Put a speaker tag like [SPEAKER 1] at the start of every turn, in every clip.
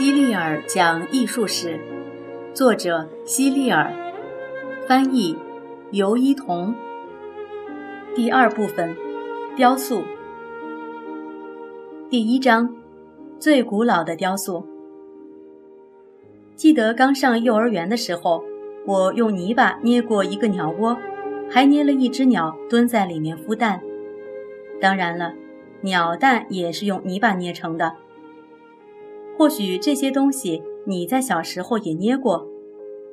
[SPEAKER 1] 希利尔讲艺术史，作者希利尔，翻译尤一彤。第二部分，雕塑。第一章，最古老的雕塑。记得刚上幼儿园的时候，我用泥巴捏过一个鸟窝，还捏了一只鸟蹲在里面孵蛋。当然了，鸟蛋也是用泥巴捏成的。或许这些东西你在小时候也捏过，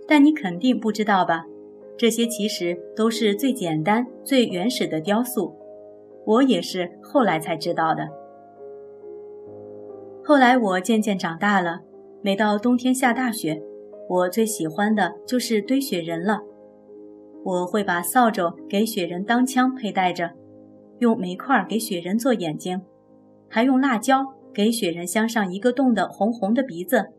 [SPEAKER 1] 但你肯定不知道吧？这些其实都是最简单、最原始的雕塑。我也是后来才知道的。后来我渐渐长大了，每到冬天下大雪，我最喜欢的就是堆雪人了。我会把扫帚给雪人当枪佩戴着，用煤块给雪人做眼睛，还用辣椒。给雪人镶上一个洞的红红的鼻子，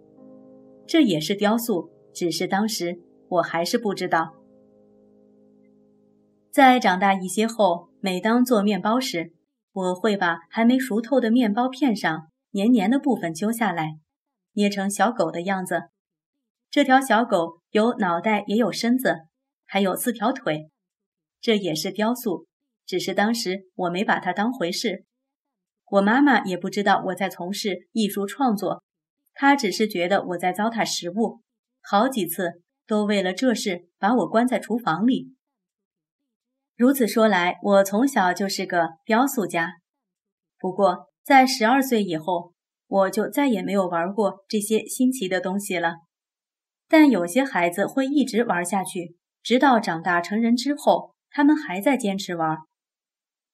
[SPEAKER 1] 这也是雕塑，只是当时我还是不知道。在长大一些后，每当做面包时，我会把还没熟透的面包片上黏黏的部分揪下来，捏成小狗的样子。这条小狗有脑袋，也有身子，还有四条腿，这也是雕塑，只是当时我没把它当回事。我妈妈也不知道我在从事艺术创作，她只是觉得我在糟蹋食物，好几次都为了这事把我关在厨房里。如此说来，我从小就是个雕塑家。不过在十二岁以后，我就再也没有玩过这些新奇的东西了。但有些孩子会一直玩下去，直到长大成人之后，他们还在坚持玩。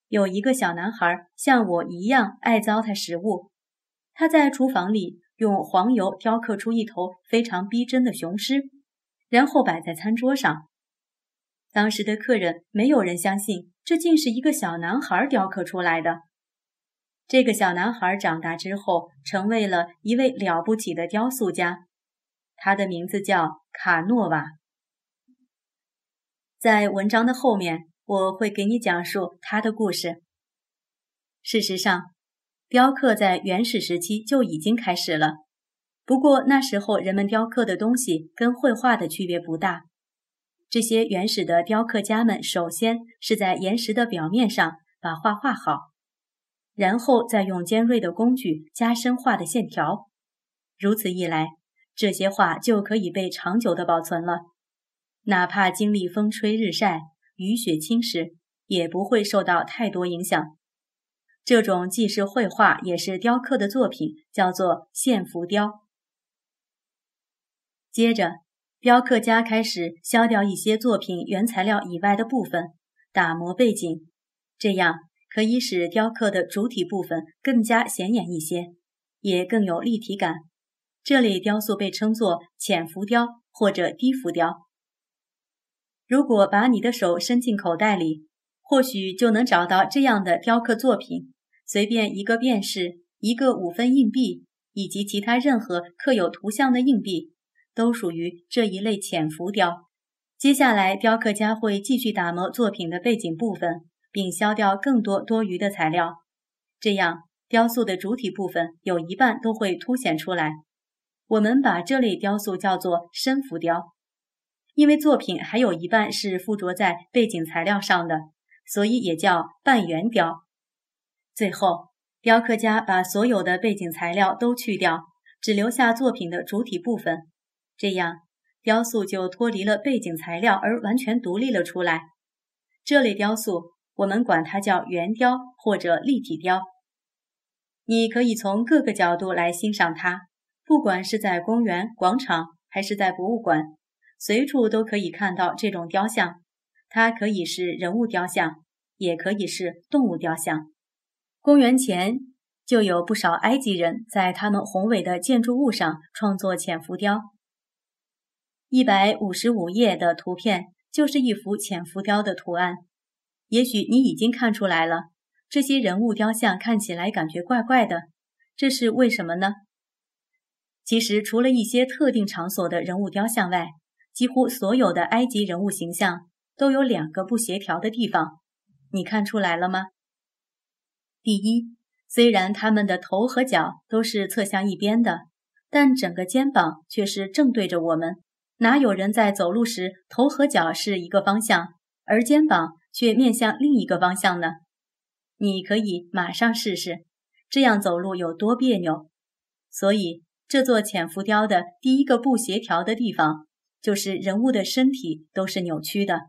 [SPEAKER 1] 有一个小男孩像我一样爱糟蹋食物，他在厨房里用黄油雕刻出一头非常逼真的雄狮，然后摆在餐桌上。当时的客人没有人相信这竟是一个小男孩雕刻出来的。这个小男孩长大之后成为了一位了不起的雕塑家，他的名字叫卡诺瓦。在文章的后面。我会给你讲述他的故事。事实上，雕刻在原始时期就已经开始了，不过那时候人们雕刻的东西跟绘画的区别不大。这些原始的雕刻家们首先是在岩石的表面上把画画好，然后再用尖锐的工具加深画的线条。如此一来，这些画就可以被长久的保存了，哪怕经历风吹日晒。雨雪侵蚀也不会受到太多影响。这种既是绘画也是雕刻的作品叫做线浮雕。接着，雕刻家开始削掉一些作品原材料以外的部分，打磨背景，这样可以使雕刻的主体部分更加显眼一些，也更有立体感。这类雕塑被称作浅浮雕或者低浮雕。如果把你的手伸进口袋里，或许就能找到这样的雕刻作品。随便一个便士、一个五分硬币以及其他任何刻有图像的硬币，都属于这一类浅浮雕。接下来，雕刻家会继续打磨作品的背景部分，并削掉更多多余的材料，这样雕塑的主体部分有一半都会凸显出来。我们把这类雕塑叫做深浮雕。因为作品还有一半是附着在背景材料上的，所以也叫半圆雕。最后，雕刻家把所有的背景材料都去掉，只留下作品的主体部分，这样雕塑就脱离了背景材料而完全独立了出来。这类雕塑我们管它叫圆雕或者立体雕。你可以从各个角度来欣赏它，不管是在公园、广场还是在博物馆。随处都可以看到这种雕像，它可以是人物雕像，也可以是动物雕像。公元前就有不少埃及人在他们宏伟的建筑物上创作浅浮雕。一百五十五页的图片就是一幅浅浮雕的图案。也许你已经看出来了，这些人物雕像看起来感觉怪怪的，这是为什么呢？其实，除了一些特定场所的人物雕像外，几乎所有的埃及人物形象都有两个不协调的地方，你看出来了吗？第一，虽然他们的头和脚都是侧向一边的，但整个肩膀却是正对着我们。哪有人在走路时头和脚是一个方向，而肩膀却面向另一个方向呢？你可以马上试试，这样走路有多别扭。所以，这座浅浮雕的第一个不协调的地方，就是人物的身体都是扭曲的。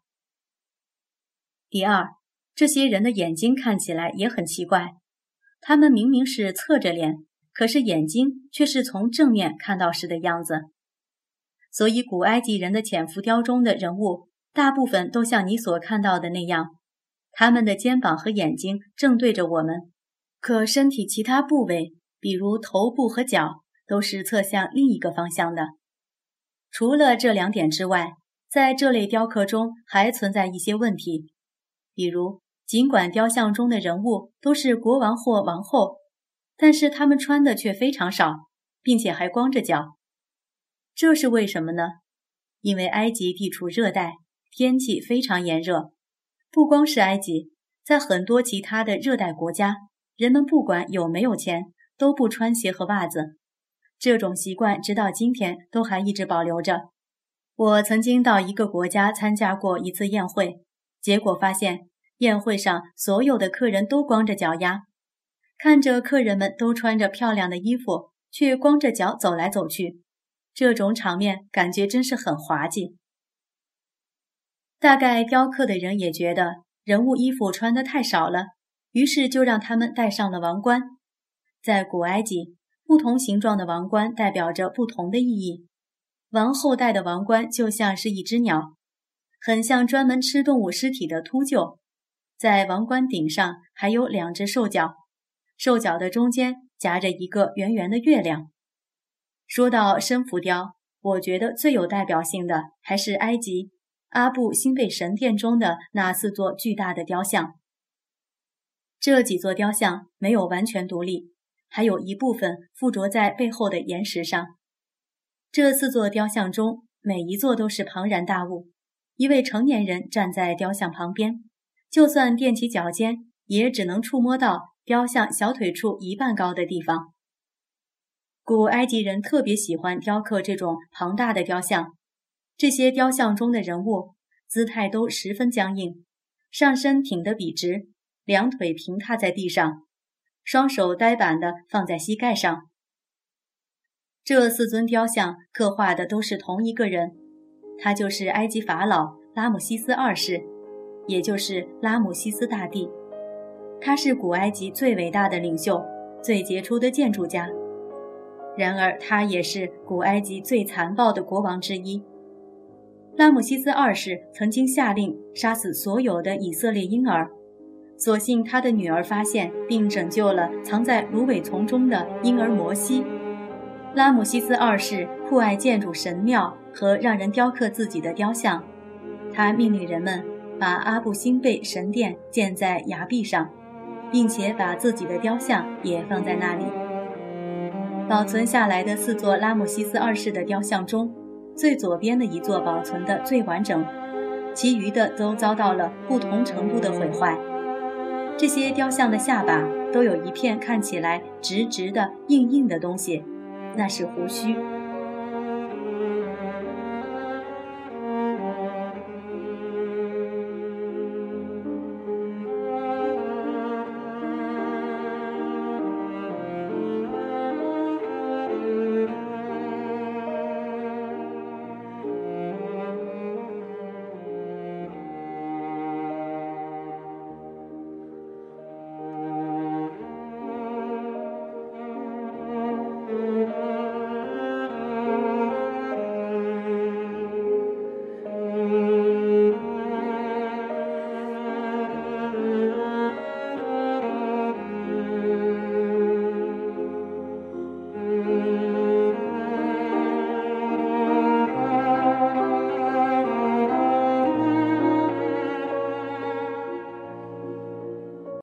[SPEAKER 1] 第二，这些人的眼睛看起来也很奇怪，他们明明是侧着脸，可是眼睛却是从正面看到时的样子。所以，古埃及人的浅浮雕中的人物，大部分都像你所看到的那样。他们的肩膀和眼睛正对着我们，可身体其他部位，比如头部和脚，都是侧向另一个方向的。除了这两点之外，在这类雕刻中还存在一些问题，比如，尽管雕像中的人物都是国王或王后，但是他们穿的却非常少，并且还光着脚。这是为什么呢？因为埃及地处热带，天气非常炎热。不光是埃及，在很多其他的热带国家，人们不管有没有钱，都不穿鞋和袜子。这种习惯直到今天都还一直保留着。我曾经到一个国家参加过一次宴会，结果发现宴会上所有的客人都光着脚丫，看着客人们都穿着漂亮的衣服，却光着脚走来走去，这种场面感觉真是很滑稽。大概雕刻的人也觉得人物衣服穿得太少了，于是就让他们戴上了王冠。在古埃及，不同形状的王冠代表着不同的意义。王后戴的王冠就像是一只鸟，很像专门吃动物尸体的秃鹫。在王冠顶上还有两只兽角，兽角的中间夹着一个圆圆的月亮。说到深浮雕，我觉得最有代表性的还是埃及。阿布辛贝神殿中的那四座巨大的雕像，这几座雕像没有完全独立，还有一部分附着在背后的岩石上。这四座雕像中，每一座都是庞然大物。一位成年人站在雕像旁边，就算踮起脚尖，也只能触摸到雕像小腿处一半高的地方。古埃及人特别喜欢雕刻这种庞大的雕像。这些雕像中的人物姿态都十分僵硬，上身挺得笔直，两腿平踏在地上，双手呆板地放在膝盖上。这四尊雕像刻画的都是同一个人，他就是埃及法老拉姆西斯二世，也就是拉姆西斯大帝。他是古埃及最伟大的领袖，最杰出的建筑家。然而，他也是古埃及最残暴的国王之一。拉姆西斯二世曾经下令杀死所有的以色列婴儿，所幸他的女儿发现并拯救了藏在芦苇丛中的婴儿摩西。拉姆西斯二世酷爱建筑神庙和让人雕刻自己的雕像，他命令人们把阿布辛贝神殿建在崖壁上，并且把自己的雕像也放在那里。保存下来的四座拉姆西斯二世的雕像中。最左边的一座保存的最完整，其余的都遭到了不同程度的毁坏。这些雕像的下巴都有一片看起来直直的、硬硬的东西，那是胡须。